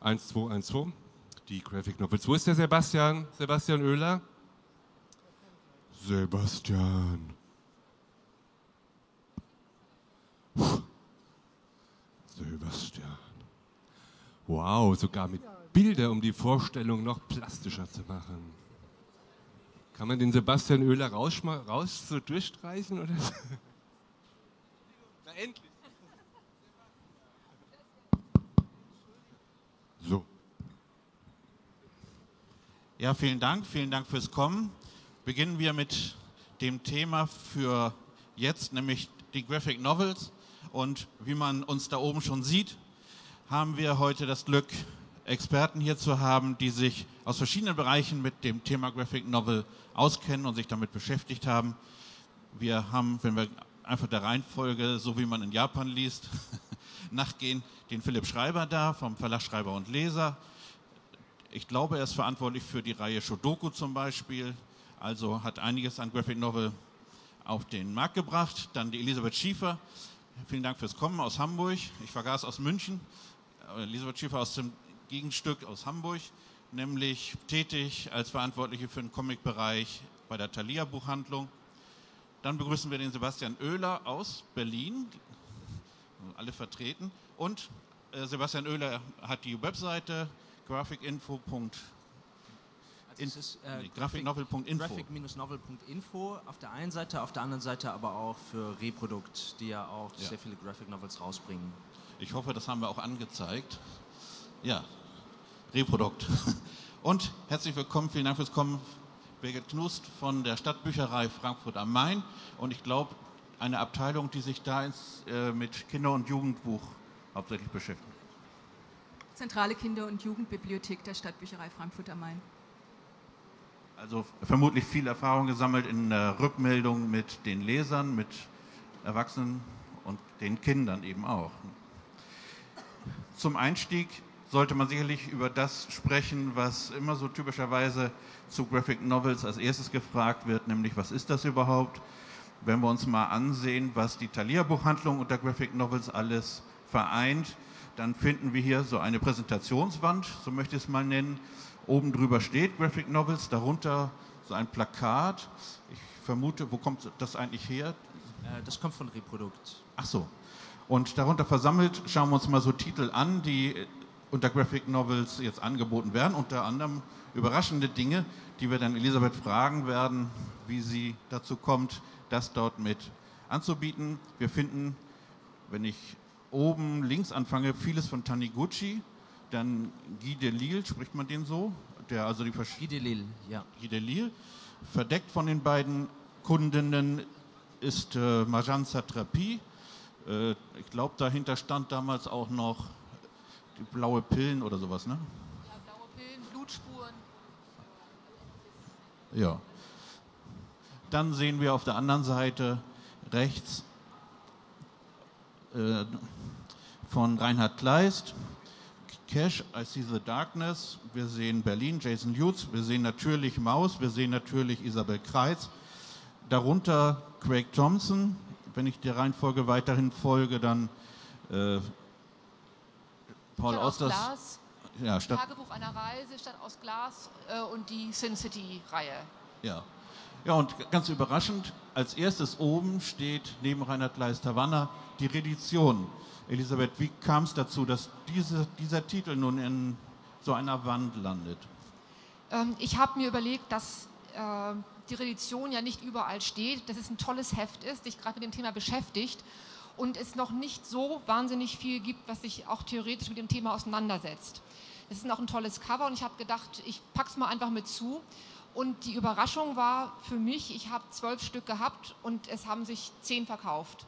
1212, die Graphic Novels. Wo ist der Sebastian? Sebastian Oehler? Sebastian. Sebastian. Wow, sogar mit Bilder, um die Vorstellung noch plastischer zu machen. Kann man den Sebastian Oehler raus, raus so durchstreichen? Oder? Na endlich. Ja, vielen Dank. Vielen Dank fürs Kommen. Beginnen wir mit dem Thema für jetzt, nämlich die Graphic Novels. Und wie man uns da oben schon sieht, haben wir heute das Glück, Experten hier zu haben, die sich aus verschiedenen Bereichen mit dem Thema Graphic Novel auskennen und sich damit beschäftigt haben. Wir haben, wenn wir einfach der Reihenfolge, so wie man in Japan liest, nachgehen, den Philipp Schreiber da vom Verlag Schreiber und Leser. Ich glaube, er ist verantwortlich für die Reihe Shodoku zum Beispiel, also hat einiges an Graphic Novel auf den Markt gebracht. Dann die Elisabeth Schiefer. Vielen Dank fürs Kommen aus Hamburg. Ich vergaß aus München. Elisabeth Schiefer aus dem Gegenstück aus Hamburg, nämlich tätig als Verantwortliche für den Comic-Bereich bei der Thalia Buchhandlung. Dann begrüßen wir den Sebastian Oehler aus Berlin, alle vertreten. Und äh, Sebastian Oehler hat die Webseite graphicinfo.info. Also ist äh, Graphic-novel.info. Graphic-novel.info auf der einen Seite, auf der anderen Seite aber auch für Reprodukt, die ja auch ja. sehr viele Graphic Novels rausbringen. Ich hoffe, das haben wir auch angezeigt. Ja, Reprodukt. Und herzlich willkommen, vielen Dank fürs Kommen, Birgit Knust von der Stadtbücherei Frankfurt am Main. Und ich glaube, eine Abteilung, die sich da ins, äh, mit Kinder- und Jugendbuch hauptsächlich beschäftigt. Zentrale Kinder- und Jugendbibliothek der Stadtbücherei Frankfurt am Main. Also vermutlich viel Erfahrung gesammelt in der Rückmeldung mit den Lesern, mit Erwachsenen und den Kindern eben auch. Zum Einstieg sollte man sicherlich über das sprechen, was immer so typischerweise zu Graphic Novels als erstes gefragt wird, nämlich was ist das überhaupt? Wenn wir uns mal ansehen, was die Thalia Buchhandlung unter Graphic Novels alles vereint, dann finden wir hier so eine Präsentationswand, so möchte ich es mal nennen. Oben drüber steht Graphic Novels, darunter so ein Plakat. Ich vermute, wo kommt das eigentlich her? Äh, das kommt von Reprodukt. Ach so. Und darunter versammelt schauen wir uns mal so Titel an, die unter Graphic Novels jetzt angeboten werden. Unter anderem überraschende Dinge, die wir dann Elisabeth fragen werden, wie sie dazu kommt, das dort mit anzubieten. Wir finden, wenn ich oben links anfange, vieles von Taniguchi, dann Guy Delisle, spricht man den so? Der also die Guy Delisle, ja. Guy Delisle. Verdeckt von den beiden Kundinnen ist äh, Marjan Satrapi. Äh, ich glaube, dahinter stand damals auch noch die blaue Pillen oder sowas, ne? Ja, blaue Pillen, Blutspuren. Ja. Dann sehen wir auf der anderen Seite rechts äh, von Reinhard Kleist, Cash, I See the Darkness. Wir sehen Berlin, Jason Lutz. Wir sehen natürlich Maus. Wir sehen natürlich Isabel Kreitz. Darunter Craig Thompson. Wenn ich der Reihenfolge weiterhin folge, dann äh, Paul Stadt Austers. Aus Glas, ja, Stadt, Tagebuch einer Reise, Stadt aus Glas äh, und die Sin City-Reihe. Ja. Ja, und ganz überraschend, als erstes oben steht neben Reinhard Havanna die Redition. Elisabeth, wie kam es dazu, dass diese, dieser Titel nun in so einer Wand landet? Ähm, ich habe mir überlegt, dass äh, die Redition ja nicht überall steht, dass es ein tolles Heft ist, sich gerade mit dem Thema beschäftigt und es noch nicht so wahnsinnig viel gibt, was sich auch theoretisch mit dem Thema auseinandersetzt. Es ist noch ein tolles Cover und ich habe gedacht, ich packe es mal einfach mit zu. Und die Überraschung war für mich, ich habe zwölf Stück gehabt und es haben sich zehn verkauft.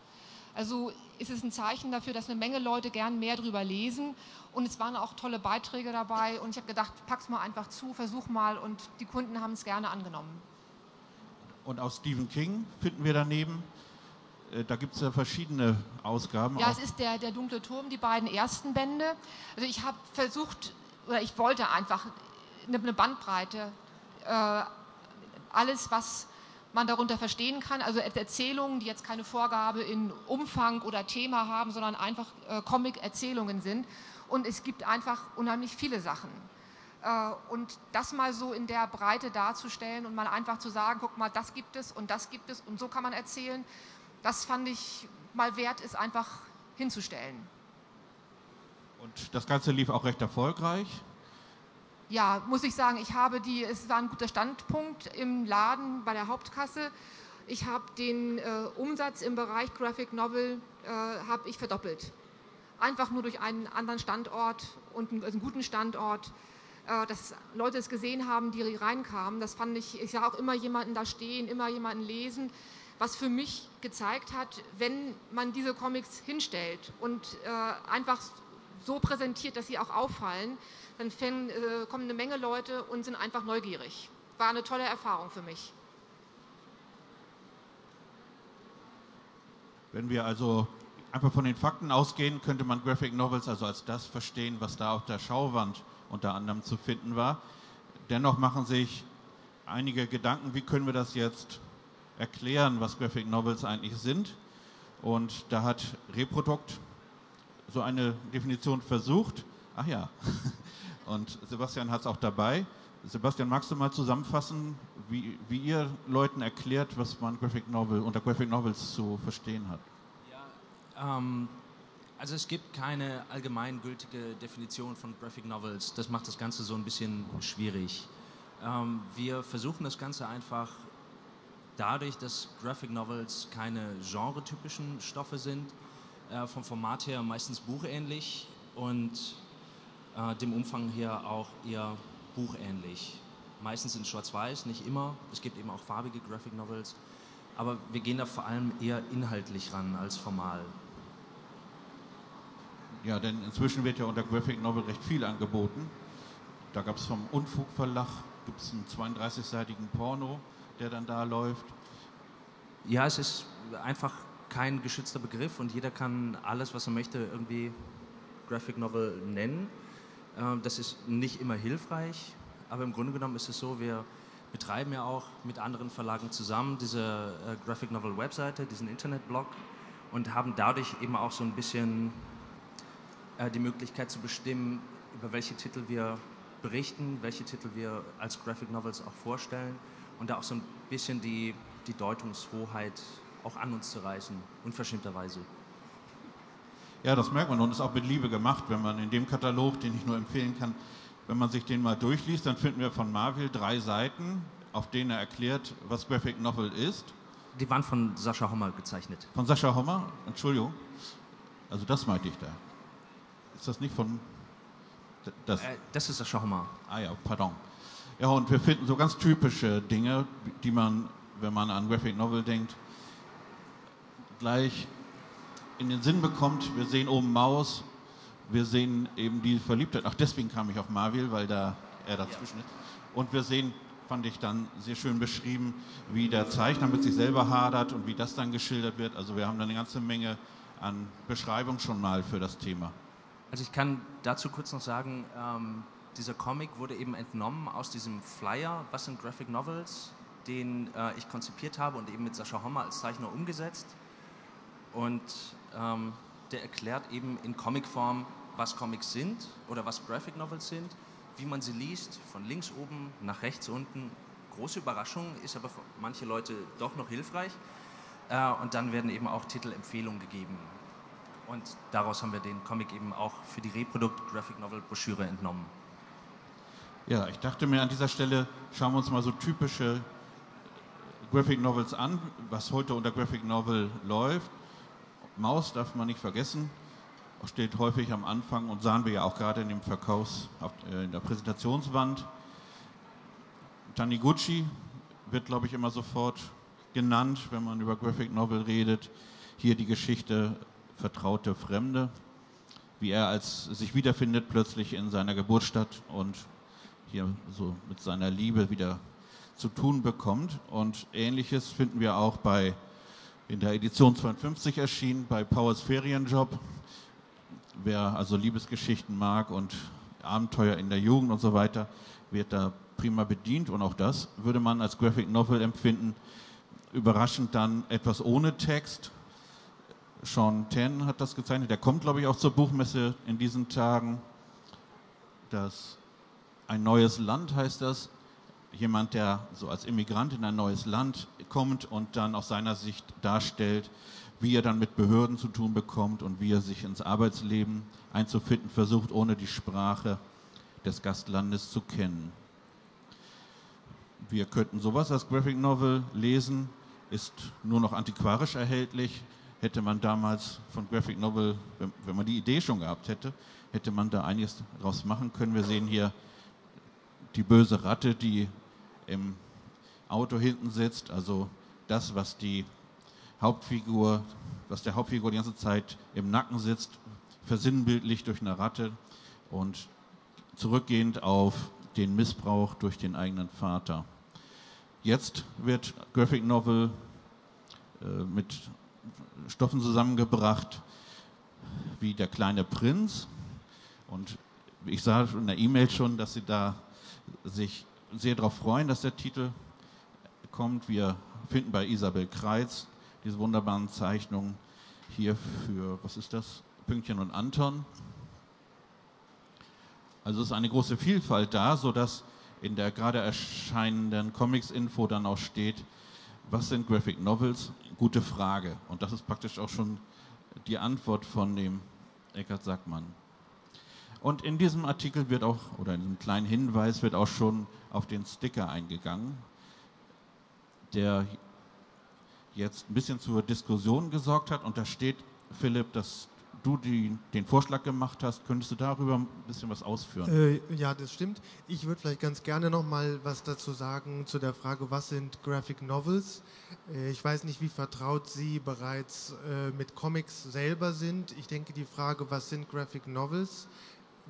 Also ist es ein Zeichen dafür, dass eine Menge Leute gern mehr darüber lesen. Und es waren auch tolle Beiträge dabei. Und ich habe gedacht, pack's mal einfach zu, versuch mal. Und die Kunden haben es gerne angenommen. Und auch Stephen King finden wir daneben. Äh, da gibt es ja verschiedene Ausgaben. Ja, es ist der, der dunkle Turm, die beiden ersten Bände. Also ich habe versucht, oder ich wollte einfach eine, Bandbreite, alles, was man darunter verstehen kann. Also Erzählungen, die jetzt keine Vorgabe in Umfang oder Thema haben, sondern einfach äh, Comic-Erzählungen sind. Und es gibt einfach unheimlich viele Sachen. Äh, und das mal so in der Breite darzustellen und mal einfach zu sagen, guck mal, das gibt es und das gibt es und so kann man erzählen, das fand ich mal wert, ist einfach hinzustellen. Und das Ganze lief auch recht erfolgreich. Ja, muss ich sagen, ich habe die, es war ein guter Standpunkt im Laden bei der Hauptkasse. Ich habe den äh, Umsatz im Bereich Graphic Novel äh, habe ich verdoppelt. Einfach nur durch einen anderen Standort und einen, also einen guten Standort, äh, dass Leute es gesehen haben, die reinkamen. Das fand ich, ich sah auch immer jemanden da stehen, immer jemanden lesen was für mich gezeigt hat, wenn man diese Comics hinstellt und äh, einfach so präsentiert, dass sie auch auffallen, dann äh, kommen eine Menge Leute und sind einfach neugierig. War eine tolle Erfahrung für mich. Wenn wir also einfach von den Fakten ausgehen, könnte man Graphic Novels also als das verstehen, was da auf der Schauwand unter anderem zu finden war. Dennoch machen sich einige Gedanken, wie können wir das jetzt erklären, was Graphic Novels eigentlich sind. Und da hat Reprodukt so eine Definition versucht. Ach ja, und Sebastian hat es auch dabei. Sebastian, magst du mal zusammenfassen, wie, wie ihr Leuten erklärt, was man Graphic Novel unter Graphic Novels zu verstehen hat? Ja, ähm, also es gibt keine allgemeingültige Definition von Graphic Novels. Das macht das Ganze so ein bisschen schwierig. Ähm, wir versuchen das Ganze einfach dadurch, dass Graphic Novels keine genretypischen Stoffe sind, äh, vom Format her meistens buchähnlich und äh, dem Umfang her auch eher buchähnlich. Meistens in Schwarz-Weiß, nicht immer. Es gibt eben auch farbige Graphic Novels. Aber wir gehen da vor allem eher inhaltlich ran als formal. Ja, denn inzwischen wird ja unter Graphic Novel recht viel angeboten. Da gab es vom Unfug Verlag gibt's einen 32-seitigen Porno, der dann da läuft? Ja, es ist einfach kein geschützter Begriff und jeder kann alles, was er möchte, irgendwie Graphic Novel nennen. Ähm, das ist nicht immer hilfreich, aber im Grunde genommen ist es so, wir betreiben ja auch mit anderen Verlagen zusammen diese äh, Graphic Novel Webseite, diesen Internetblog und haben dadurch eben auch so ein bisschen äh, die Möglichkeit zu bestimmen, über welche Titel wir berichten, welche Titel wir als Graphic Novels auch vorstellen und da auch so ein bisschen die, die Deutungshoheit auch an uns zu reißen, unverschämterweise. Ja, das merkt man und ist auch mit Liebe gemacht, wenn man in dem Katalog, den ich nur empfehlen kann, wenn man sich den mal durchliest, dann finden wir von Marvel drei Seiten, auf denen er erklärt, was Graphic Novel ist. Die waren von Sascha Hommer gezeichnet. Von Sascha Hommer? Entschuldigung. Also das meinte ich da. Ist das nicht von... Das, äh, das ist Sascha Hommer. Ah ja, pardon. Ja, und wir finden so ganz typische Dinge, die man, wenn man an Graphic Novel denkt, gleich in den Sinn bekommt. Wir sehen oben Maus, wir sehen eben die Verliebtheit. Ach, deswegen kam ich auf Marvel, weil da er dazwischen ist. Und wir sehen, fand ich dann sehr schön beschrieben, wie der Zeichner mit sich selber hadert und wie das dann geschildert wird. Also wir haben da eine ganze Menge an Beschreibung schon mal für das Thema. Also ich kann dazu kurz noch sagen, ähm, dieser Comic wurde eben entnommen aus diesem Flyer, was sind Graphic Novels, den äh, ich konzipiert habe und eben mit Sascha Hommer als Zeichner umgesetzt. Und ähm, der erklärt eben in Comicform, was Comics sind oder was Graphic Novels sind, wie man sie liest, von links oben nach rechts unten. Große Überraschung, ist aber für manche Leute doch noch hilfreich. Äh, und dann werden eben auch Titelempfehlungen gegeben. Und daraus haben wir den Comic eben auch für die Reprodukt Graphic Novel Broschüre entnommen. Ja, ich dachte mir an dieser Stelle, schauen wir uns mal so typische Graphic Novels an, was heute unter Graphic Novel läuft. Maus darf man nicht vergessen, steht häufig am Anfang und sahen wir ja auch gerade in dem Verkaufs, äh, in der Präsentationswand. Taniguchi wird, glaube ich, immer sofort genannt, wenn man über Graphic Novel redet. Hier die Geschichte Vertraute Fremde, wie er als sich wiederfindet plötzlich in seiner Geburtsstadt und hier so mit seiner Liebe wieder zu tun bekommt. Und ähnliches finden wir auch bei in der Edition 52 erschienen, bei Powers Ferienjob. Wer also Liebesgeschichten mag und Abenteuer in der Jugend und so weiter, wird da prima bedient und auch das würde man als Graphic Novel empfinden. überraschend dann etwas ohne Text. Sean Ten hat das gezeichnet. Der kommt, glaube ich, auch zur Buchmesse in diesen Tagen. Das ein neues Land heißt das. Jemand, der so als Immigrant in ein neues Land kommt und dann aus seiner Sicht darstellt, wie er dann mit Behörden zu tun bekommt und wie er sich ins Arbeitsleben einzufinden versucht, ohne die Sprache des Gastlandes zu kennen. Wir könnten sowas als Graphic Novel lesen, ist nur noch antiquarisch erhältlich. Hätte man damals von Graphic Novel, wenn man die Idee schon gehabt hätte, hätte man da einiges draus machen können. Wir sehen hier die böse Ratte, die im Auto hinten sitzt, also das, was die Hauptfigur, was der Hauptfigur die ganze Zeit im Nacken sitzt, versinnbildlich durch eine Ratte und zurückgehend auf den Missbrauch durch den eigenen Vater. Jetzt wird Graphic Novel äh, mit Stoffen zusammengebracht wie Der kleine Prinz. Und ich sah in der E-Mail schon, dass Sie da sich sehr darauf freuen, dass der Titel kommt. Wir finden bei Isabel Kreitz diese wunderbaren Zeichnungen hier für, was ist das? Pünktchen und Anton. Also es ist eine große Vielfalt da, sodass in der gerade erscheinenden Comics-Info dann auch steht, was sind Graphic Novels? Gute Frage. Und das ist praktisch auch schon die Antwort von dem Eckhard Sackmann. Und in diesem Artikel wird auch, oder in diesem kleinen Hinweis wird auch schon auf den Sticker eingegangen, der jetzt ein bisschen zur Diskussion gesorgt hat. Und da steht, Philipp, dass du die, den Vorschlag gemacht hast. Könntest du darüber ein bisschen was ausführen? Äh, ja, das stimmt. Ich würde vielleicht ganz gerne noch mal was dazu sagen zu der Frage, was sind Graphic Novels? Äh, ich weiß nicht, wie vertraut Sie bereits äh, mit Comics selber sind. Ich denke, die Frage, was sind Graphic Novels,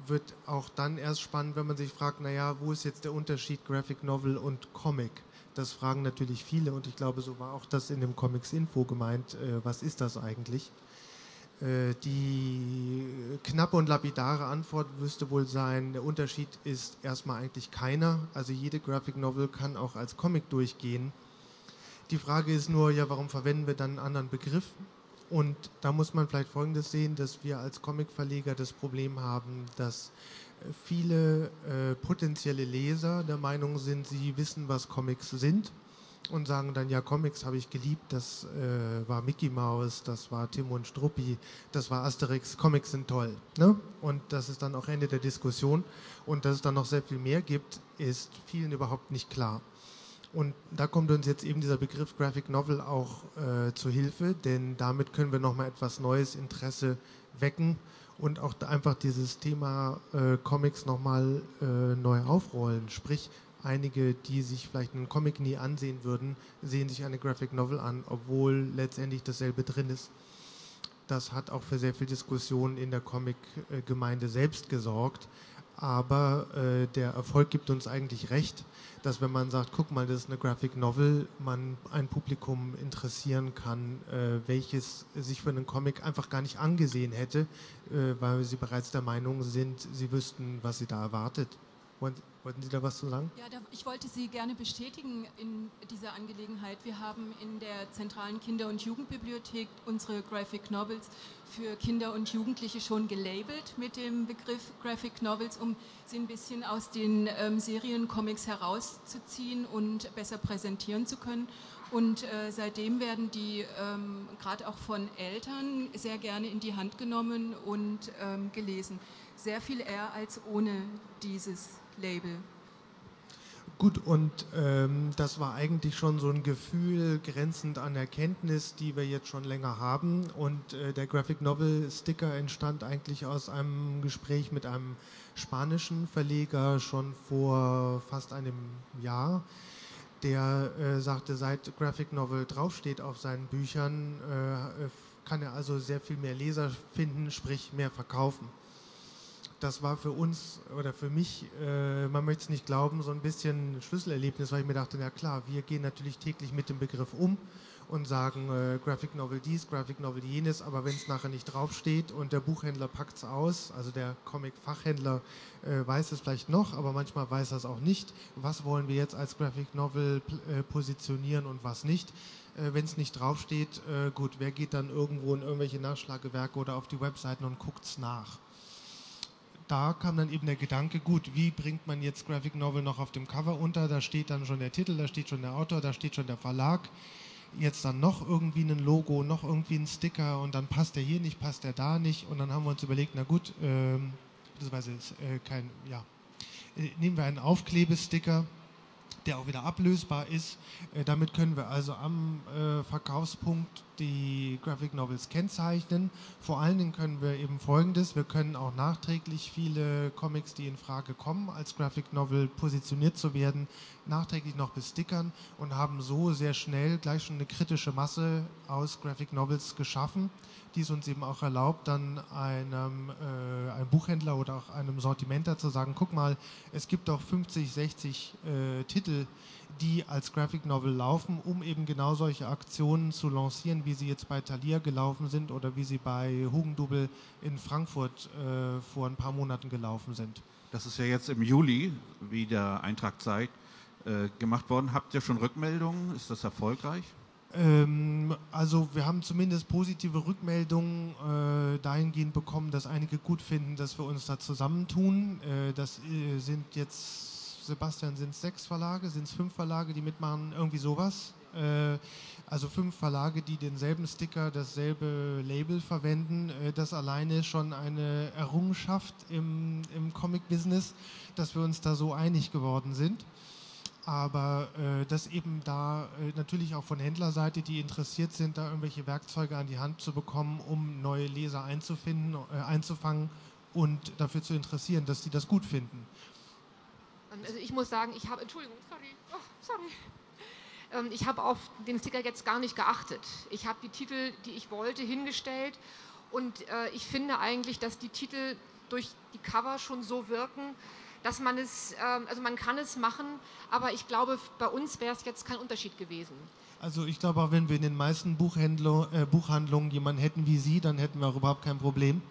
wird auch dann erst spannend, wenn man sich fragt, naja, wo ist jetzt der Unterschied Graphic Novel und Comic? Das fragen natürlich viele und ich glaube, so war auch das in dem Comics Info gemeint. Äh, was ist das eigentlich? Äh, die knappe und lapidare Antwort müsste wohl sein, der Unterschied ist erstmal eigentlich keiner. Also jede Graphic Novel kann auch als Comic durchgehen. Die Frage ist nur, ja, warum verwenden wir dann einen anderen Begriff? Und da muss man vielleicht Folgendes sehen, dass wir als Comicverleger das Problem haben, dass äh, viele äh, potenzielle Leser der Meinung sind, sie wissen, was Comics sind und sagen dann, ja, Comics habe ich geliebt, das äh, war Mickey Mouse, das war Tim und Struppi, das war Asterix, Comics sind toll. Ne? Und das ist dann auch Ende der Diskussion. Und dass es dann noch sehr viel mehr gibt, ist vielen überhaupt nicht klar. Und da kommt uns jetzt eben dieser Begriff Graphic Novel auch äh, zu Hilfe, denn damit können wir nochmal etwas neues Interesse wecken und auch einfach dieses Thema äh, Comics nochmal äh, neu aufrollen. Sprich, einige, die sich vielleicht einen Comic nie ansehen würden, sehen sich eine Graphic Novel an, obwohl letztendlich dasselbe drin ist. Das hat auch für sehr viel Diskussion in der Comic-Gemeinde selbst gesorgt. Aber äh, der Erfolg gibt uns eigentlich recht, dass wenn man sagt, guck mal, das ist eine Graphic Novel, man ein Publikum interessieren kann, äh, welches sich für einen Comic einfach gar nicht angesehen hätte, äh, weil sie bereits der Meinung sind, sie wüssten, was sie da erwartet. Wollten Sie da was zu sagen? Ja, ich wollte Sie gerne bestätigen in dieser Angelegenheit. Wir haben in der zentralen Kinder- und Jugendbibliothek unsere Graphic Novels für Kinder und Jugendliche schon gelabelt mit dem Begriff Graphic Novels, um sie ein bisschen aus den ähm, Seriencomics herauszuziehen und besser präsentieren zu können. Und äh, seitdem werden die ähm, gerade auch von Eltern sehr gerne in die Hand genommen und ähm, gelesen. Sehr viel eher als ohne dieses Label. Gut, und ähm, das war eigentlich schon so ein Gefühl grenzend an Erkenntnis, die wir jetzt schon länger haben. Und äh, der Graphic Novel Sticker entstand eigentlich aus einem Gespräch mit einem spanischen Verleger schon vor fast einem Jahr. Der äh, sagte, seit Graphic Novel draufsteht auf seinen Büchern, äh, kann er also sehr viel mehr Leser finden, sprich mehr verkaufen das war für uns oder für mich, äh, man möchte es nicht glauben, so ein bisschen ein Schlüsselerlebnis, weil ich mir dachte, na klar, wir gehen natürlich täglich mit dem Begriff um und sagen äh, Graphic Novel dies, Graphic Novel jenes, aber wenn es nachher nicht draufsteht und der Buchhändler packt es aus, also der Comic-Fachhändler äh, weiß es vielleicht noch, aber manchmal weiß er es auch nicht, was wollen wir jetzt als Graphic Novel äh, positionieren und was nicht. Äh, wenn es nicht draufsteht, äh, gut, wer geht dann irgendwo in irgendwelche Nachschlagewerke oder auf die Webseiten und guckt es nach? Da kam dann eben der Gedanke, gut, wie bringt man jetzt Graphic Novel noch auf dem Cover unter? Da steht dann schon der Titel, da steht schon der Autor, da steht schon der Verlag. Jetzt dann noch irgendwie ein Logo, noch irgendwie ein Sticker und dann passt der hier nicht, passt der da nicht. Und dann haben wir uns überlegt, na gut, ähm, beziehungsweise ist äh, kein, ja, äh, nehmen wir einen Aufklebesticker der auch wieder ablösbar ist. Äh, damit können wir also am äh, Verkaufspunkt die Graphic Novels kennzeichnen. Vor allen Dingen können wir eben Folgendes, wir können auch nachträglich viele Comics, die in Frage kommen, als Graphic Novel positioniert zu werden, nachträglich noch bestickern und haben so sehr schnell gleich schon eine kritische Masse aus Graphic Novels geschaffen die es uns eben auch erlaubt, dann einem, äh, einem Buchhändler oder auch einem Sortimenter zu sagen, guck mal, es gibt auch 50, 60 äh, Titel, die als Graphic Novel laufen, um eben genau solche Aktionen zu lancieren, wie sie jetzt bei Thalia gelaufen sind oder wie sie bei Hugendubel in Frankfurt äh, vor ein paar Monaten gelaufen sind. Das ist ja jetzt im Juli, wie der Eintrag zeigt, äh, gemacht worden. Habt ihr schon Rückmeldungen? Ist das erfolgreich? Ähm, also wir haben zumindest positive Rückmeldungen äh, dahingehend bekommen, dass einige gut finden, dass wir uns da zusammentun. Äh, das äh, sind jetzt, Sebastian, sind es sechs Verlage, sind es fünf Verlage, die mitmachen, irgendwie sowas. Äh, also fünf Verlage, die denselben Sticker, dasselbe Label verwenden. Äh, das alleine schon eine Errungenschaft im, im Comic-Business, dass wir uns da so einig geworden sind aber äh, dass eben da äh, natürlich auch von Händlerseite, die interessiert sind, da irgendwelche Werkzeuge an die Hand zu bekommen, um neue Leser einzufinden, äh, einzufangen und dafür zu interessieren, dass sie das gut finden. Also ich muss sagen, ich habe, Entschuldigung, sorry, oh, sorry. Ähm, ich habe auf den Sticker jetzt gar nicht geachtet. Ich habe die Titel, die ich wollte, hingestellt und äh, ich finde eigentlich, dass die Titel durch die Cover schon so wirken, dass man es, ähm, also man kann es machen, aber ich glaube, bei uns wäre es jetzt kein Unterschied gewesen. Also ich glaube auch, wenn wir in den meisten äh, Buchhandlungen jemanden hätten wie Sie, dann hätten wir auch überhaupt kein Problem.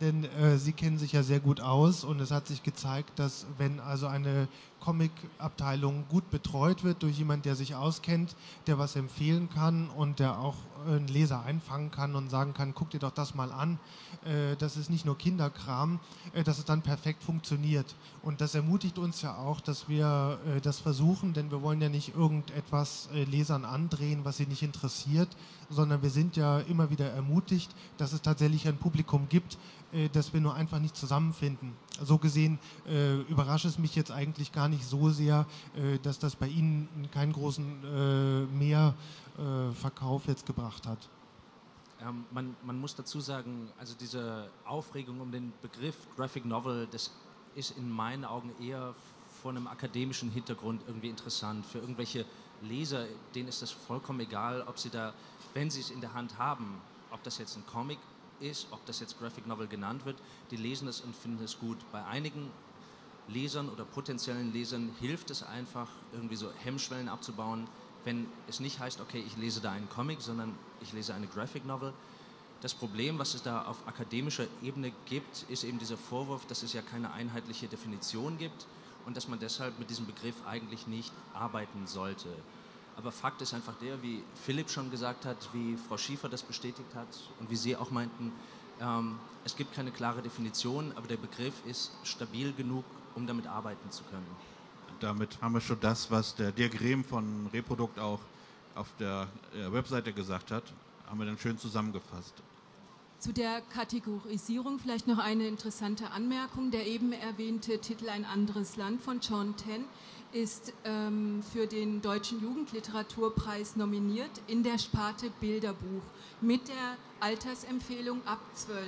Denn äh, Sie kennen sich ja sehr gut aus und es hat sich gezeigt, dass wenn also eine Comic-Abteilung gut betreut wird durch jemanden, der sich auskennt, der was empfehlen kann und der auch einen Leser einfangen kann und sagen kann, guck dir doch das mal an, äh, das ist nicht nur Kinderkram, äh, dass es dann perfekt funktioniert. Und das ermutigt uns ja auch, dass wir äh, das versuchen, denn wir wollen ja nicht irgendetwas Lesern andrehen, was sie nicht interessiert, sondern wir sind ja immer wieder ermutigt, dass es tatsächlich ein Publikum gibt, das wir nur einfach nicht zusammenfinden. So gesehen äh, überrascht es mich jetzt eigentlich gar nicht so sehr, äh, dass das bei Ihnen keinen großen äh, Mehrverkauf jetzt gebracht hat. Ähm, man, man, muss dazu sagen, also diese Aufregung um den Begriff Graphic Novel, das ist in meinen Augen eher vor einem akademischen Hintergrund irgendwie interessant. Für irgendwelche Leser, denen ist das vollkommen egal, ob sie da, wenn sie es in der Hand haben, ob das jetzt ein Comic ist, ob das jetzt Graphic Novel genannt wird, die lesen es und finden es gut. Bei einigen Lesern oder potenziellen Lesern hilft es einfach, irgendwie so Hemmschwellen abzubauen, wenn es nicht heißt, okay, ich lese da einen Comic, sondern ich lese eine Graphic Novel. Das Problem, was es da auf akademischer Ebene gibt, ist eben dieser Vorwurf, dass es ja keine einheitliche Definition gibt und dass man deshalb mit diesem Begriff eigentlich nicht arbeiten sollte. Aber Fakt ist einfach der, wie Philipp schon gesagt hat, wie Frau Schiefer das bestätigt hat und wie Sie auch meinten, ähm, es gibt keine klare Definition, aber der Begriff ist stabil genug, um damit arbeiten zu können. Damit haben wir schon das, was der Dirk Rehm von Reprodukt auch auf der äh, Webseite gesagt hat, haben wir dann schön zusammengefasst. Zu der Kategorisierung vielleicht noch eine interessante Anmerkung. Der eben erwähnte Titel Ein anderes Land von John Ten ist ähm, für den Deutschen Jugendliteraturpreis nominiert in der Sparte Bilderbuch mit der Altersempfehlung ab 12.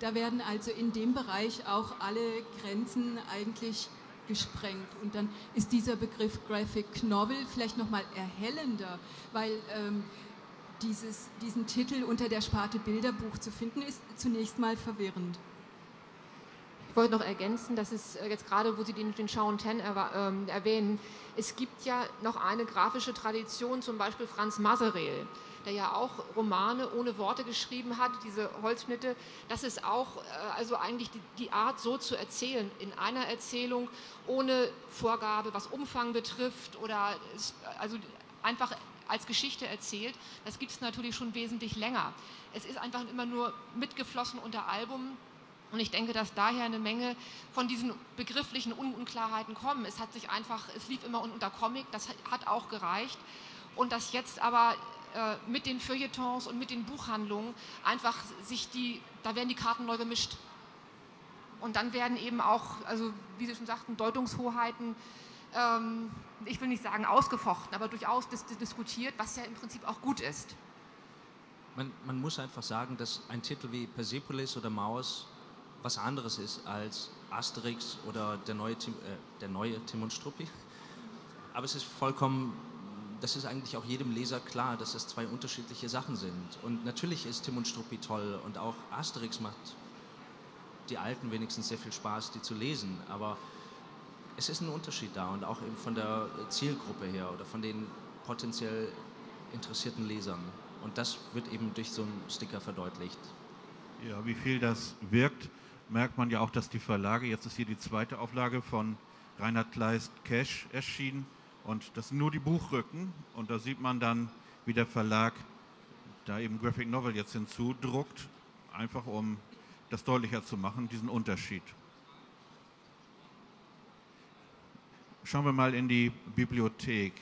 Da werden also in dem Bereich auch alle Grenzen eigentlich gesprengt. Und dann ist dieser Begriff Graphic Novel vielleicht nochmal erhellender, weil ähm, dieses, diesen Titel unter der Sparte Bilderbuch zu finden, ist zunächst mal verwirrend. Ich wollte noch ergänzen, dass es äh, jetzt gerade, wo Sie den, den Shaun Ten ähm, erwähnen, es gibt ja noch eine grafische Tradition, zum Beispiel Franz Masereel, der ja auch Romane ohne Worte geschrieben hat, diese Holzschnitte, das ist auch äh, also eigentlich die, die, Art, so zu erzählen, in einer Erzählung ohne Vorgabe, was Umfang betrifft oder also einfach als Geschichte erzählt. Das gibt es natürlich schon wesentlich länger. Es ist einfach immer nur mitgeflossen unter Album. Und ich denke, dass daher eine Menge von diesen begrifflichen Unklarheiten kommen. Es hat sich einfach, es lief immer unter Comic, das hat auch gereicht. Und dass jetzt aber äh, mit den Feuilletons und mit den Buchhandlungen einfach sich die, da werden die Karten neu gemischt. Und dann werden eben auch, also wie Sie schon sagten, Deutungshoheiten, ähm, ich will nicht sagen ausgefochten, aber durchaus dis diskutiert, was ja im Prinzip auch gut ist. Man, man, muss einfach sagen, dass ein Titel wie Persepolis oder Maus was anderes ist als Asterix oder der neue Tim, äh, der neue Tim Struppi. Aber es ist vollkommen das ist eigentlich auch jedem Leser klar, dass es zwei unterschiedliche Sachen sind. Und natürlich ist Tim und Struppi toll und auch Asterix macht die Alten wenigstens sehr viel Spaß, die zu lesen. Aber es ist ein Unterschied da und auch eben von der Zielgruppe her oder von den potenziell interessierten Lesern. Und das wird eben durch so einen Sticker verdeutlicht. Ja, wie viel das wirkt, merkt man ja auch, dass die Verlage, jetzt ist hier die zweite Auflage von Reinhard Kleist Cash erschienen, und das sind nur die Buchrücken. Und da sieht man dann, wie der Verlag da eben Graphic Novel jetzt hinzudruckt, einfach um das deutlicher zu machen, diesen Unterschied. Schauen wir mal in die Bibliothek.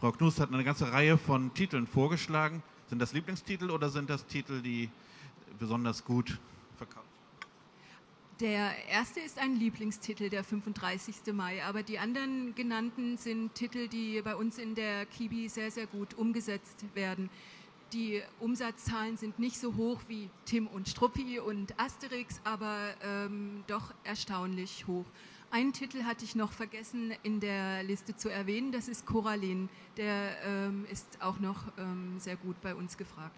Frau Knust hat eine ganze Reihe von Titeln vorgeschlagen. Sind das Lieblingstitel oder sind das Titel, die besonders gut verkauft der erste ist ein Lieblingstitel, der 35. Mai, aber die anderen genannten sind Titel, die bei uns in der Kibi sehr, sehr gut umgesetzt werden. Die Umsatzzahlen sind nicht so hoch wie Tim und Struppi und Asterix, aber ähm, doch erstaunlich hoch. Einen Titel hatte ich noch vergessen in der Liste zu erwähnen, das ist Coraline. Der ähm, ist auch noch ähm, sehr gut bei uns gefragt.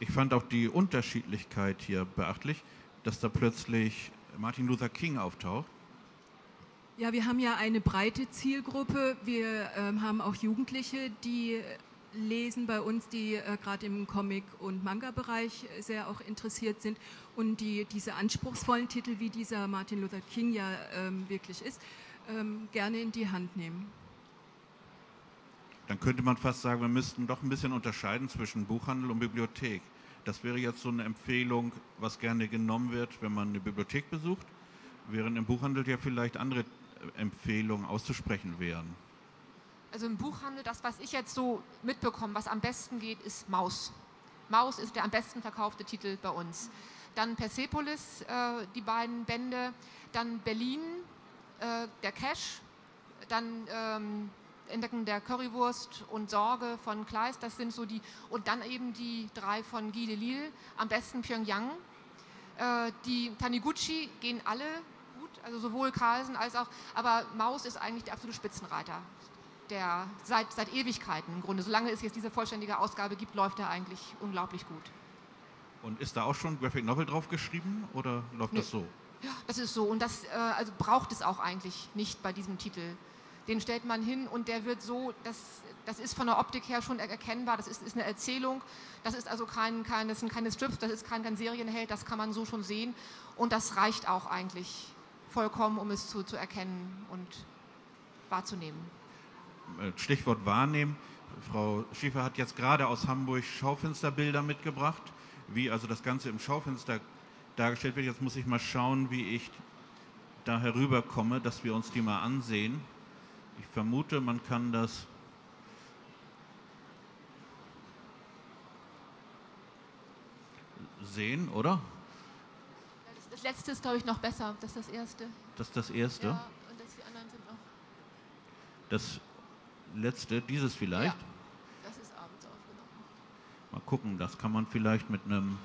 Ich fand auch die Unterschiedlichkeit hier beachtlich, dass da plötzlich Martin Luther King auftaucht. Ja, wir haben ja eine breite Zielgruppe. Wir ähm, haben auch Jugendliche, die lesen bei uns, die äh, gerade im Comic- und Manga-Bereich sehr auch interessiert sind und die diese anspruchsvollen Titel, wie dieser Martin Luther King ja ähm, wirklich ist, ähm, gerne in die Hand nehmen dann könnte man fast sagen, wir müssten doch ein bisschen unterscheiden zwischen Buchhandel und Bibliothek. Das wäre jetzt so eine Empfehlung, was gerne genommen wird, wenn man eine Bibliothek besucht, während im Buchhandel ja vielleicht andere Empfehlungen auszusprechen wären. Also im Buchhandel, das, was ich jetzt so mitbekomme, was am besten geht, ist Maus. Maus ist der am besten verkaufte Titel bei uns. Dann Persepolis, äh, die beiden Bände. Dann Berlin, äh, der Cash. Dann ähm, Entdecken der Currywurst und Sorge von Kleist, das sind so die, und dann eben die drei von Guy Delisle, am besten Pyongyang. Äh, die Taniguchi gehen alle gut, also sowohl Carlsen als auch, aber Maus ist eigentlich der absolute Spitzenreiter. Der seit, seit Ewigkeiten im Grunde. Solange es jetzt diese vollständige Ausgabe gibt, läuft er eigentlich unglaublich gut. Und ist da auch schon Graphic Novel drauf geschrieben oder läuft nee. das so? Ja, das ist so. Und das äh, also braucht es auch eigentlich nicht bei diesem Titel den stellt man hin und der wird so, das, das ist von der Optik her schon erkennbar, das ist, ist eine Erzählung, das ist also kein, kein, das sind keine Strips, das ist kein, kein Serienheld, das kann man so schon sehen und das reicht auch eigentlich vollkommen, um es zu, zu erkennen und wahrzunehmen. Äh, Stichwort wahrnehmen. Frau Schiefer hat jetzt gerade aus Hamburg Schaufensterbilder mitgebracht, wie also das Ganze im Schaufenster dargestellt wird. Jetzt muss ich mal schauen, wie ich da herüberkomme, dass wir uns die mal ansehen. Ich vermute, man kann das sehen, oder? Das letzte ist, glaube ich, noch besser. Das ist das erste. Das ist das erste? Ja, und das, die anderen sind noch. Das letzte, dieses vielleicht? Ja, das ist abends aufgenommen. Mal gucken, das kann man vielleicht mit einem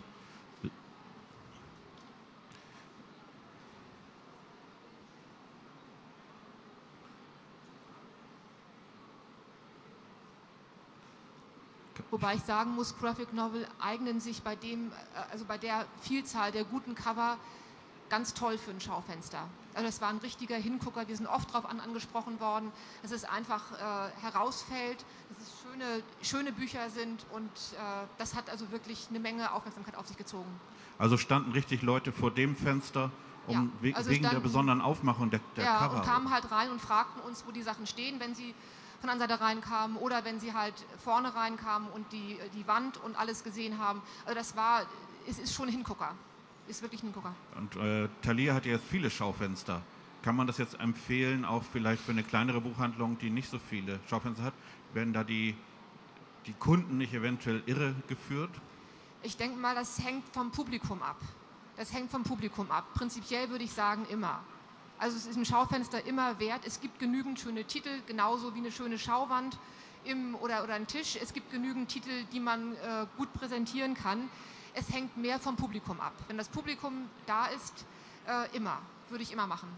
Wobei ich sagen muss, Graphic Novel eignen sich bei dem, äh, also bei der Vielzahl der guten Cover ganz toll für ein Schaufenster. Also das war ein richtiger Hingucker. Wir sind oft darauf an, angesprochen worden, dass es einfach äh, herausfällt, dass es schöne, schöne Bücher sind und äh, das hat also wirklich eine Menge Aufmerksamkeit auf sich gezogen. Also standen richtig Leute vor dem Fenster um, ja, also wegen standen, der besonderen Aufmachung der, der ja, Cover. und kamen halt rein und fragten uns, wo die Sachen stehen, wenn sie von der Seite reinkamen oder wenn sie halt vorne reinkamen und die, die Wand und alles gesehen haben. Also das war, es ist schon ein Hingucker. Ist wirklich ein Hingucker. Und äh, Thalia hat ja jetzt viele Schaufenster. Kann man das jetzt empfehlen, auch vielleicht für eine kleinere Buchhandlung, die nicht so viele Schaufenster hat? Werden da die, die Kunden nicht eventuell irregeführt? Ich denke mal, das hängt vom Publikum ab. Das hängt vom Publikum ab. Prinzipiell würde ich sagen, immer. Also es ist ein Schaufenster immer wert. Es gibt genügend schöne Titel, genauso wie eine schöne Schauwand im, oder, oder ein Tisch. Es gibt genügend Titel, die man äh, gut präsentieren kann. Es hängt mehr vom Publikum ab. Wenn das Publikum da ist, äh, immer, würde ich immer machen.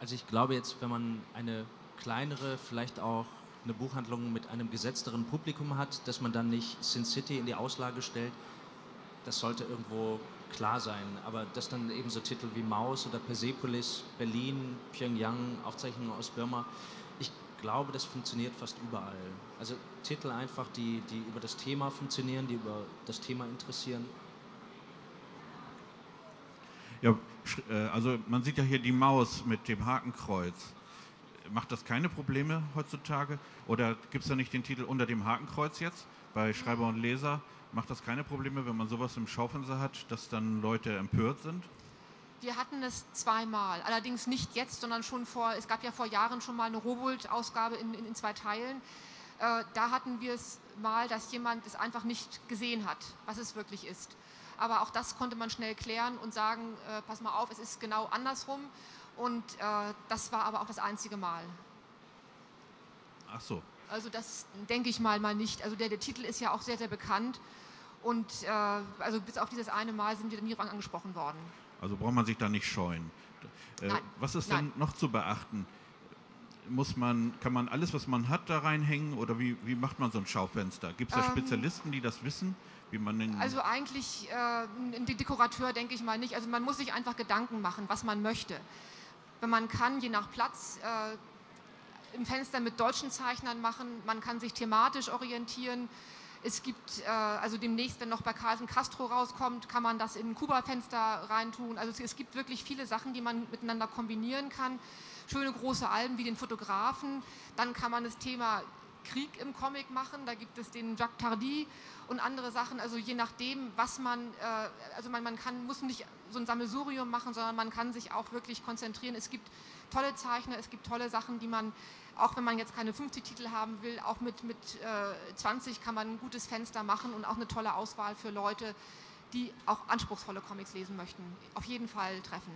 Also ich glaube jetzt, wenn man eine kleinere, vielleicht auch eine Buchhandlung mit einem gesetzteren Publikum hat, dass man dann nicht Sin City in die Auslage stellt, das sollte irgendwo klar sein. Aber dass dann eben so Titel wie Maus oder Persepolis, Berlin, Pyongyang, Aufzeichnungen aus Burma, ich glaube, das funktioniert fast überall. Also Titel einfach, die, die über das Thema funktionieren, die über das Thema interessieren. Ja, äh, also man sieht ja hier die Maus mit dem Hakenkreuz. Macht das keine Probleme heutzutage? Oder gibt es da nicht den Titel unter dem Hakenkreuz jetzt bei Schreiber und Leser? Macht das keine Probleme, wenn man sowas im Schaufenster hat, dass dann Leute empört sind? Wir hatten es zweimal, allerdings nicht jetzt, sondern schon vor, es gab ja vor Jahren schon mal eine Rowold-Ausgabe in, in, in, zwei Teilen. Äh, da hatten wir es mal, dass jemand es einfach nicht gesehen hat, was es wirklich ist. Aber auch das konnte man schnell klären und sagen, äh, pass mal auf, es ist genau andersrum. Und äh, das war aber auch das einzige Mal. Ach so. Also das denke ich mal mal nicht. Also der, der Titel ist ja auch sehr, sehr bekannt. Und äh, also bis auf dieses eine Mal sind wir nie angesprochen worden. Also braucht man sich da nicht scheuen. Äh, was ist Nein. denn noch zu beachten? Muss man, kann man alles, was man hat, da reinhängen oder wie, wie macht man so ein Schaufenster? Gibt es da ähm, Spezialisten, die das wissen? Wie man also eigentlich äh, ein Dekorateur denke ich mal nicht. Also man muss sich einfach Gedanken machen, was man möchte. Wenn man kann, je nach Platz, äh, im Fenster mit deutschen Zeichnern machen, man kann sich thematisch orientieren. Es gibt, äh, also demnächst, wenn noch bei Carlsen Castro rauskommt, kann man das in ein Kuba-Fenster reintun. Also es, es, gibt wirklich viele Sachen, die man miteinander kombinieren kann. Schöne große Alben wie den Fotografen. Dann kann man das Thema Krieg im Comic machen. Da gibt es den Jacques Tardy und andere Sachen. Also je nachdem, was man, äh, also man, man kann, muss nicht so ein Sammelsurium machen, sondern man kann sich auch wirklich konzentrieren. Es gibt tolle Zeichner, es gibt tolle Sachen, die man auch wenn man jetzt keine 50 Titel haben will, auch mit, mit äh, 20 kann man ein gutes Fenster machen und auch eine tolle Auswahl für Leute, die auch anspruchsvolle Comics lesen möchten. Auf jeden Fall treffen.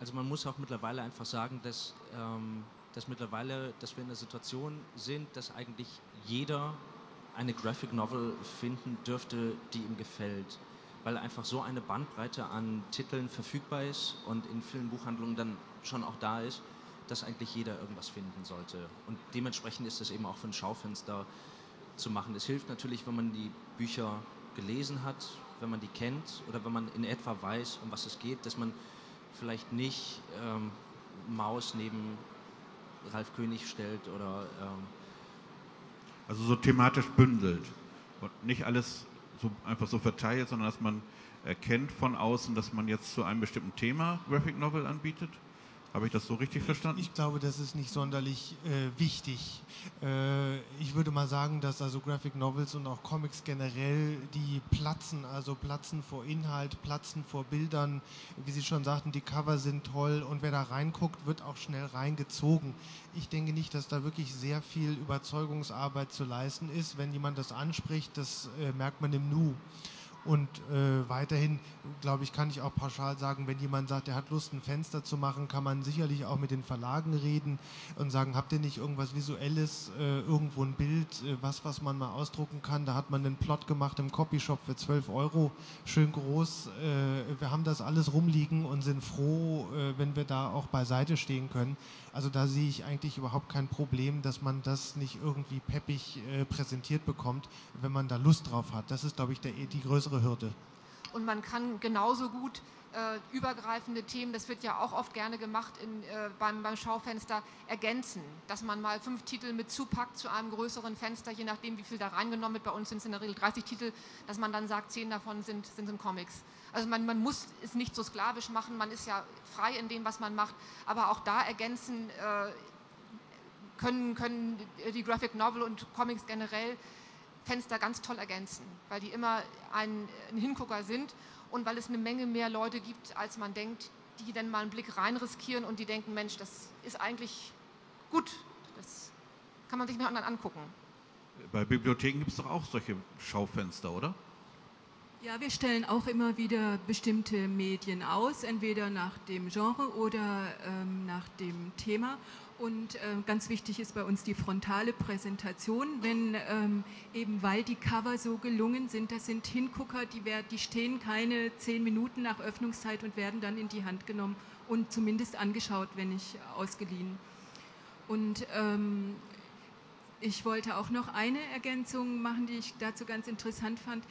Also man muss auch mittlerweile einfach sagen, dass, ähm, dass mittlerweile, dass wir in der Situation sind, dass eigentlich jeder eine Graphic Novel finden dürfte, die ihm gefällt. Weil einfach so eine Bandbreite an Titeln verfügbar ist und in vielen Buchhandlungen dann schon auch da ist, dass eigentlich jeder irgendwas finden sollte. Und dementsprechend ist es eben auch für ein Schaufenster zu machen. Es hilft natürlich, wenn man die Bücher gelesen hat, wenn man die kennt oder wenn man in etwa weiß, um was es geht, dass man vielleicht nicht ähm, Maus neben Ralf König stellt oder. Ähm also so thematisch bündelt und nicht alles so einfach so verteilt, sondern dass man erkennt von außen, dass man jetzt zu einem bestimmten Thema Graphic Novel anbietet? Habe ich das so richtig verstanden? Ich glaube, das ist nicht sonderlich äh, wichtig. Äh, ich würde mal sagen, dass also Graphic Novels und auch Comics generell, die platzen, also platzen vor Inhalt, platzen vor Bildern. Wie Sie schon sagten, die Cover sind toll und wer da reinguckt, wird auch schnell reingezogen. Ich denke nicht, dass da wirklich sehr viel Überzeugungsarbeit zu leisten ist. Wenn jemand das anspricht, das äh, merkt man im Nu. Und äh, weiterhin, glaube ich, kann ich auch pauschal sagen, wenn jemand sagt, er hat Lust, ein Fenster zu machen, kann man sicherlich auch mit den Verlagen reden und sagen, habt ihr nicht irgendwas Visuelles, äh, irgendwo ein Bild, äh, was, was man mal ausdrucken kann? Da hat man einen Plot gemacht im Copyshop für 12 Euro, schön groß. Äh, wir haben das alles rumliegen und sind froh, äh, wenn wir da auch beiseite stehen können. Also da sehe ich eigentlich überhaupt kein Problem, dass man das nicht irgendwie peppig äh, präsentiert bekommt, wenn man da Lust drauf hat. Das ist, glaube ich, der, die größere Hürde. und man kann genauso gut äh, übergreifende Themen, das wird ja auch oft gerne gemacht in, äh, beim, beim Schaufenster, ergänzen. Dass man mal fünf Titel mit zupackt zu einem größeren Fenster, je nachdem, wie viel da reingenommen wird. Bei uns sind es in der Regel 30 Titel, dass man dann sagt, zehn davon sind, sind, sind Comics. Also man, man muss es nicht so sklavisch machen, man ist ja frei in dem, was man macht, aber auch da ergänzen äh, können, können die Graphic Novel und Comics generell Fenster ganz toll ergänzen, weil die immer ein, ein Hingucker sind und weil es eine Menge mehr Leute gibt, als man denkt, die dann mal einen Blick rein riskieren und die denken, Mensch, das ist eigentlich gut, das kann man sich mit anderen angucken. Bei Bibliotheken gibt es doch auch solche Schaufenster, oder? Ja, wir stellen auch immer wieder bestimmte Medien aus, entweder nach dem Genre oder ähm, nach dem Thema. Und äh, ganz wichtig ist bei uns die frontale Präsentation, wenn ähm, eben weil die Cover so gelungen sind, das sind Hingucker, die, die stehen keine zehn Minuten nach Öffnungszeit und werden dann in die Hand genommen und zumindest angeschaut, wenn nicht ausgeliehen. Und ähm, ich wollte auch noch eine Ergänzung machen, die ich dazu ganz interessant fand.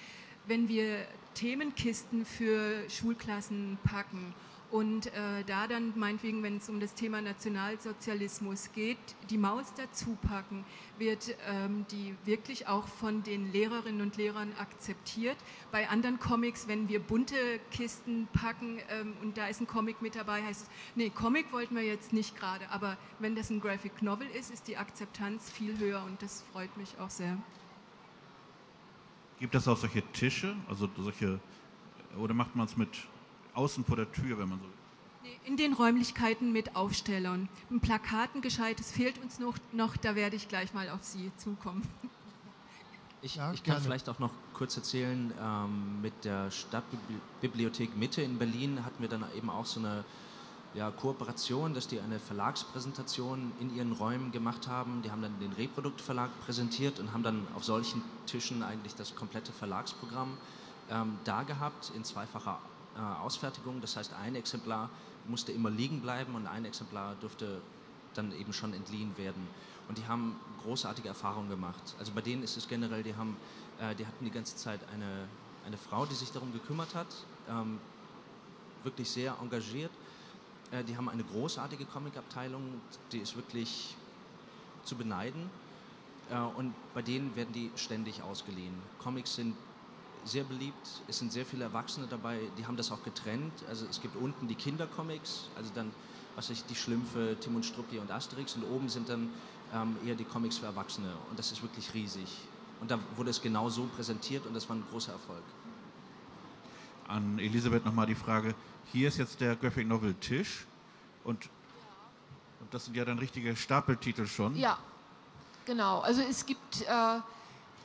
Wenn wir Themenkisten für Schulklassen packen und äh, da dann meinetwegen, wenn es um das Thema Nationalsozialismus geht, die Maus dazu packen, wird ähm, die wirklich auch von den Lehrerinnen und Lehrern akzeptiert. Bei anderen Comics, wenn wir bunte Kisten packen ähm, und da ist ein Comic mit dabei, heißt es, nee, Comic wollten wir jetzt nicht gerade, aber wenn das ein Graphic Novel ist, ist die Akzeptanz viel höher und das freut mich auch sehr. Gibt es auch solche Tische, also solche, oder macht man es mit außen vor der Tür, wenn man so in den Räumlichkeiten mit Aufstellern. Ein Plakaten gescheites fehlt uns noch, noch, da werde ich gleich mal auf Sie zukommen. Ich, ja, ich kann vielleicht auch noch kurz erzählen, ähm, mit der Stadtbibliothek Mitte in Berlin hatten wir dann eben auch so eine ja, Kooperation, dass die eine Verlagspräsentation in ihren Räumen gemacht haben. Die haben dann den Reproduktverlag präsentiert und haben dann auf solchen Tischen eigentlich das komplette Verlagsprogramm ähm, da gehabt in zweifacher äh, Ausfertigung. Das heißt, ein Exemplar musste immer liegen bleiben und ein Exemplar durfte dann eben schon entliehen werden. Und die haben großartige Erfahrungen gemacht. Also bei denen ist es generell, die, haben, äh, die hatten die ganze Zeit eine, eine Frau, die sich darum gekümmert hat, ähm, wirklich sehr engagiert. Äh, die haben eine großartige Comicabteilung, die ist wirklich zu beneiden. Äh, und bei denen werden die ständig ausgeliehen. Comics sind sehr beliebt. Es sind sehr viele Erwachsene dabei, die haben das auch getrennt. Also es gibt unten die Kindercomics, also dann, was ich, die Schlümpfe, Tim und Struppi und Asterix und oben sind dann ähm, eher die Comics für Erwachsene und das ist wirklich riesig. Und da wurde es genau so präsentiert und das war ein großer Erfolg. An Elisabeth nochmal die Frage, hier ist jetzt der Graphic Novel Tisch und, und das sind ja dann richtige Stapeltitel schon. Ja, genau. Also es gibt... Äh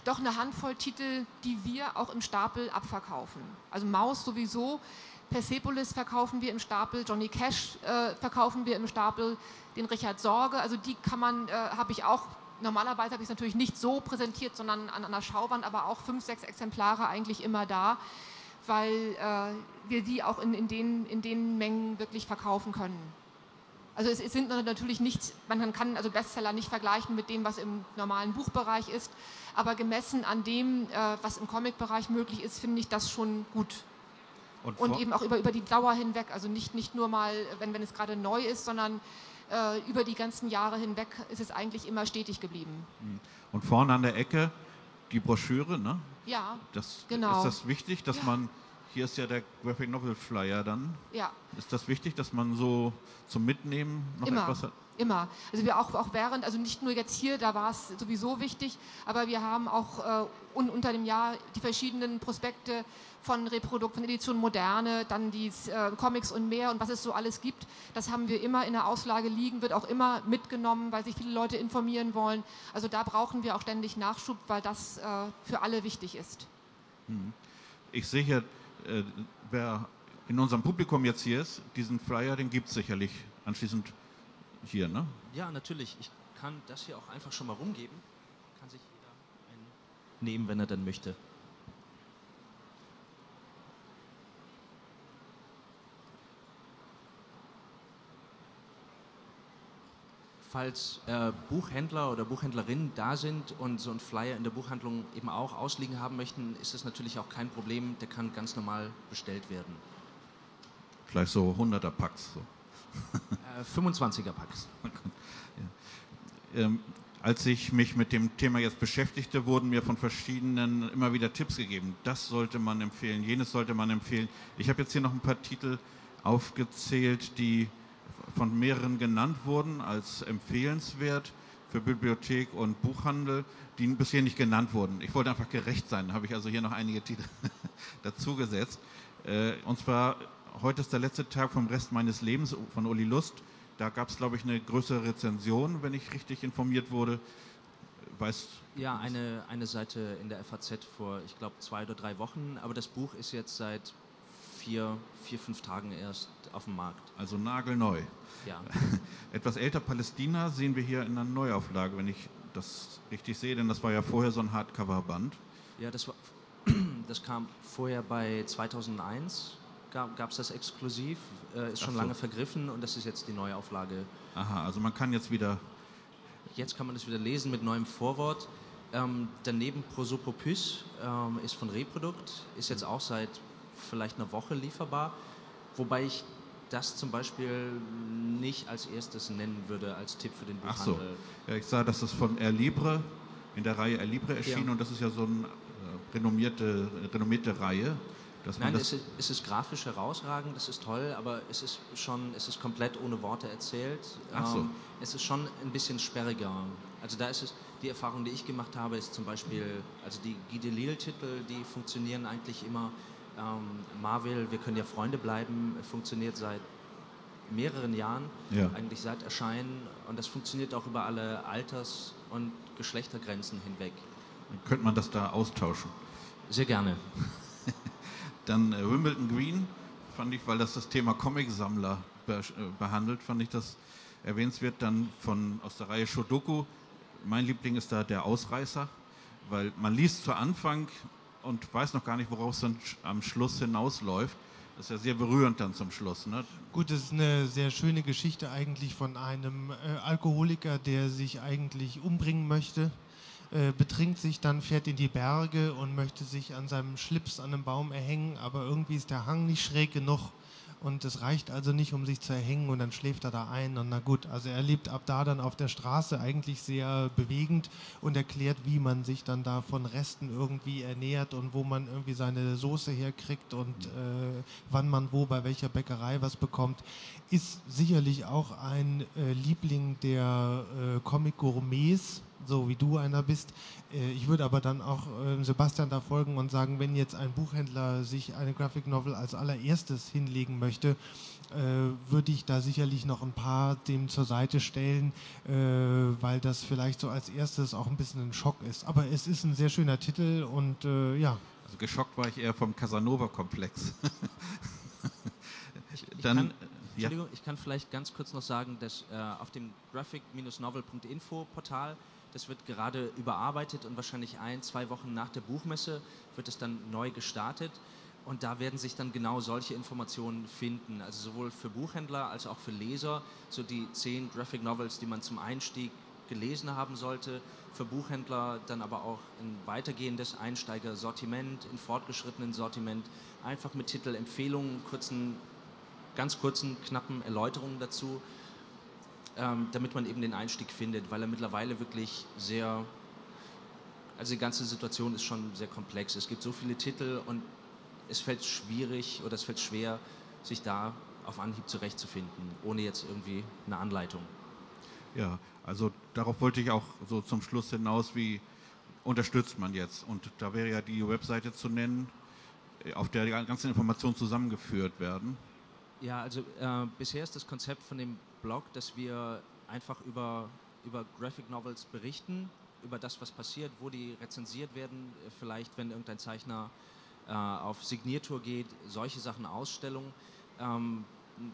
doch eine Handvoll Titel, die wir auch im Stapel abverkaufen. Also Maus sowieso, Persepolis verkaufen wir im Stapel, Johnny Cash äh, verkaufen wir im Stapel, den Richard Sorge, also die kann man, äh, habe ich auch, normalerweise habe ich es natürlich nicht so präsentiert, sondern an einer Schauwand, aber auch fünf, sechs Exemplare eigentlich immer da, weil äh, wir die auch in, in, den, in den Mengen wirklich verkaufen können. Also es, es, sind natürlich nicht, man kann also Bestseller nicht vergleichen mit dem, was im normalen Buchbereich ist, aber gemessen an dem, äh, was im Comic-Bereich möglich ist, finde ich das schon gut. Und, Und, eben auch über, über die Dauer hinweg, also nicht, nicht nur mal, wenn, wenn es gerade neu ist, sondern äh, über die ganzen Jahre hinweg ist es eigentlich immer stetig geblieben. Hm. Und vorne an der Ecke die Broschüre, ne? Ja, das, genau. Ist das wichtig, dass ja. man hier ist ja der Graphic Novel Flyer dann. Ja. Ist das wichtig, dass man so zum Mitnehmen noch Immer. etwas hat? Immer. Also wir auch, auch während, also nicht nur jetzt hier, da war es sowieso wichtig, aber wir haben auch äh, un, unter dem Jahr die verschiedenen Prospekte von Reprodukt, von Edition Moderne, dann die äh, Comics und mehr und was es so alles gibt. Das haben wir immer in der Auslage liegen, wird auch immer mitgenommen, weil sich viele Leute informieren wollen. Also da brauchen wir auch ständig Nachschub, weil das äh, für alle wichtig ist. Hm. Ich sehe äh, wer in unserem Publikum jetzt hier ist, diesen Flyer, den gibt es sicherlich anschließend hier, ne? Ja, natürlich. Ich kann das hier auch einfach schon mal rumgeben. Kann sich jeder einen nehmen, wenn er dann möchte. falls äh, Buchhändler oder Buchhändlerinnen da sind und so einen Flyer in der Buchhandlung eben auch ausliegen haben möchten, ist das natürlich auch kein Problem. Der kann ganz normal bestellt werden. Vielleicht so 100er Packs. So. Äh, 25er Packs. Ähm, als ich mich mit dem Thema jetzt beschäftigte, wurden mir von verschiedenen immer wieder Tipps gegeben. Das sollte man empfehlen, jenes sollte man empfehlen. Ich habe jetzt hier noch ein paar Titel aufgezählt, die von mehreren genannt wurden als empfehlenswert für Bibliothek und Buchhandel, die bisher nicht genannt wurden. Ich wollte einfach gerecht sein, habe ich also hier noch einige Titel dazugesetzt. Äh, und zwar, heute ist der letzte Tag vom Rest meines Lebens von Uli Lust. Da gab es, glaube ich, eine größere Rezension, wenn ich richtig informiert wurde. Weiß, ja, eine, eine Seite in der FAZ vor, ich glaube, zwei oder drei Wochen. Aber das Buch ist jetzt seit vier, vier, fünf Tagen erst auf dem Markt. Also nagelneu. Ja. Etwas älter Palästina sehen wir hier in einer Neuauflage, wenn ich das richtig sehe, denn das war ja vorher so ein Hardcover-Band. Ja, das, war, das kam vorher bei 2001, gab es das exklusiv, äh, ist schon so. lange vergriffen und das ist jetzt die Neuauflage. Aha, also man kann jetzt wieder... Jetzt kann man es wieder lesen mit neuem Vorwort. Ähm, daneben Prosopopys ähm, ist von Reprodukt, ist jetzt auch seit vielleicht einer Woche lieferbar, wobei ich das zum Beispiel nicht als erstes nennen würde als Tipp für den Buchhandel. Ach so. Ja, ich sah, dass das von Air Libre in der Reihe Air Libre erschien ja. und das ist ja so eine äh, renommierte, renommierte Reihe. Nein, es ist, es ist, grafisch herausragend, das ist toll, aber es ist schon, es ist komplett ohne Worte erzählt. Ach so. Ähm, es ist schon ein bisschen sperriger. Also da ist es, die Erfahrung, die ich gemacht habe, ist zum Beispiel, also die Guy Delisle-Titel, die funktionieren eigentlich immer ähm, Marvel, wir können ja Freunde bleiben, funktioniert seit mehreren Jahren, ja. eigentlich seit Erscheinen. Und das funktioniert auch über alle Alters- und Geschlechtergrenzen hinweg. Könnte man das da austauschen? Sehr gerne. Dann äh, Wimbledon Green fand ich, weil das das Thema Comicsammler be äh, behandelt, fand ich das erwähnenswert. Dann von aus der Reihe Shodoku. Mein Liebling ist da der Ausreißer, weil man liest zu Anfang und weiß noch gar nicht, worauf es dann am Schluss hinausläuft. Das ist ja sehr berührend dann zum Schluss. Ne? Gut, das ist eine sehr schöne Geschichte eigentlich von einem äh, Alkoholiker, der sich eigentlich umbringen möchte, äh, betrinkt sich dann, fährt in die Berge und möchte sich an seinem Schlips an einem Baum erhängen, aber irgendwie ist der Hang nicht schräg genug und es reicht also nicht, um sich zu erhängen und dann schläft er da ein und na gut, also er lebt ab da dann auf der Straße eigentlich sehr bewegend und erklärt, wie man sich dann da von Resten irgendwie ernährt und wo man irgendwie seine Soße herkriegt und äh, wann man wo bei welcher Bäckerei was bekommt, ist sicherlich auch ein äh, Liebling der äh, Comic-Gourmets, so wie du einer bist. Äh, ich würde aber dann auch ähm, Sebastian da folgen und sagen, wenn jetzt ein Buchhändler sich eine Graphic Novel als allererstes hinlegen möchte, äh, würde ich da sicherlich noch ein paar dem zur Seite stellen, äh, weil das vielleicht so als erstes auch ein bisschen ein Schock ist. Aber es ist ein sehr schöner Titel und ja. Also geschockt war ich eher vom Casanova-Komplex. ich, ich, kann, Entschuldigung, ja. ich kann vielleicht ganz kurz noch sagen, dass äh, auf dem graphic-novel.info Portal das wird gerade überarbeitet und wahrscheinlich ein, zwei Wochen nach der Buchmesse wird es dann neu gestartet. Und da werden sich dann genau solche Informationen finden. Also sowohl für Buchhändler als auch für Leser. So die zehn Graphic Novels, die man zum Einstieg gelesen haben sollte. Für Buchhändler dann aber auch ein weitergehendes Einsteigersortiment, in fortgeschrittenen Sortiment. Einfach mit Titel Empfehlungen, kurzen, ganz kurzen, knappen Erläuterungen dazu ähm, damit man eben den Einstieg findet, weil er mittlerweile wirklich sehr, also die ganze Situation ist schon sehr komplex. Es gibt so viele Titel und es fällt schwierig oder es fällt schwer, sich da auf Anhieb zurechtzufinden, ohne jetzt irgendwie eine Anleitung. Ja, also darauf wollte ich auch so zum Schluss hinaus, wie unterstützt man jetzt? Und da wäre ja die Webseite zu nennen, auf der die ganzen Informationen zusammengeführt werden. Ja, also äh, bisher ist das Konzept von dem Blog, dass wir einfach über, über Graphic Novels berichten, über das, was passiert, wo die rezensiert werden, vielleicht wenn irgendein Zeichner äh, auf Signiertour geht, solche Sachen, Ausstellungen. Ähm,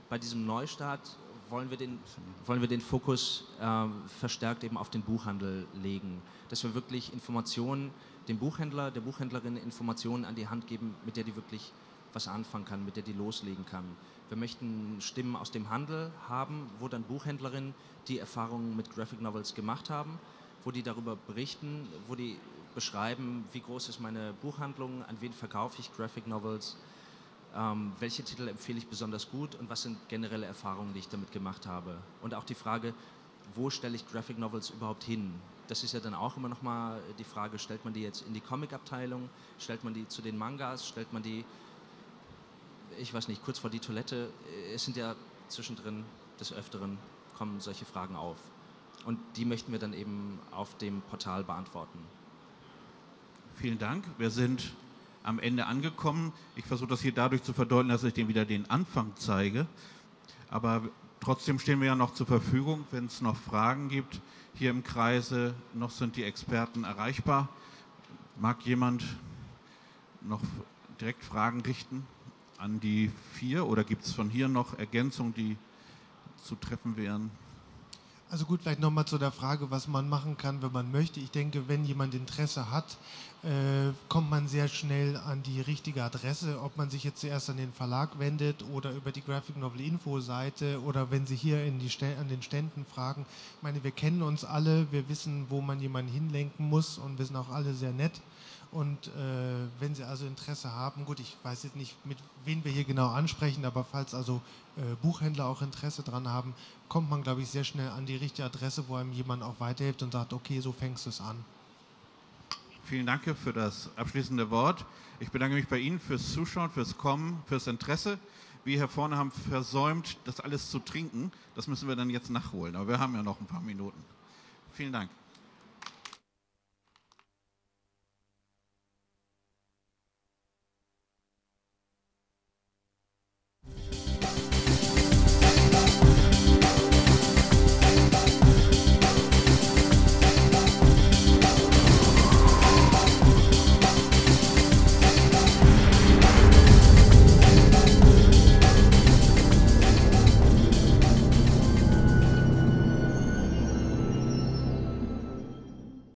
bei diesem Neustart wollen wir den, wollen wir den Fokus äh, verstärkt eben auf den Buchhandel legen, dass wir wirklich Informationen dem Buchhändler, der Buchhändlerin Informationen an die Hand geben, mit der die wirklich was anfangen kann, mit der die loslegen kann. Wir möchten Stimmen aus dem Handel haben, wo dann Buchhändlerinnen die Erfahrungen mit Graphic Novels gemacht haben, wo die darüber berichten, wo die beschreiben, wie groß ist meine Buchhandlung, an wen verkaufe ich Graphic Novels, ähm, welche Titel empfehle ich besonders gut und was sind generelle Erfahrungen, die ich damit gemacht habe. Und auch die Frage, wo stelle ich Graphic Novels überhaupt hin? Das ist ja dann auch immer noch mal die Frage, stellt man die jetzt in die Comic-Abteilung, stellt man die zu den Mangas, stellt man die, ich weiß nicht, kurz vor die Toilette. Es sind ja zwischendrin des Öfteren kommen solche Fragen auf. Und die möchten wir dann eben auf dem Portal beantworten. Vielen Dank. Wir sind am Ende angekommen. Ich versuche das hier dadurch zu verdeutlichen, dass ich dem wieder den Anfang zeige. Aber trotzdem stehen wir ja noch zur Verfügung, wenn es noch Fragen gibt. Hier im Kreise noch sind die Experten erreichbar. Mag jemand noch direkt Fragen richten an die vier oder gibt es von hier noch Ergänzungen, die zu treffen wären? Also gut, vielleicht nochmal zu der Frage, was man machen kann, wenn man möchte. Ich denke, wenn jemand Interesse hat, äh, kommt man sehr schnell an die richtige Adresse, ob man sich jetzt zuerst an den Verlag wendet oder über die Graphic Novel Info Seite oder wenn Sie hier in die an den Ständen fragen. Ich meine, wir kennen uns alle, wir wissen, wo man jemanden hinlenken muss und wir sind auch alle sehr nett. Und äh, wenn Sie also Interesse haben, gut, ich weiß jetzt nicht, mit wen wir hier genau ansprechen, aber falls also äh, Buchhändler auch Interesse dran haben, kommt man, glaube ich, sehr schnell an die richtige Adresse, wo einem jemand auch weiterhilft und sagt, okay, so fängst du es an. Vielen Dank für das abschließende Wort. Ich bedanke mich bei Ihnen fürs Zuschauen, fürs Kommen, fürs Interesse. Wir hier vorne haben versäumt, das alles zu trinken. Das müssen wir dann jetzt nachholen. Aber wir haben ja noch ein paar Minuten. Vielen Dank.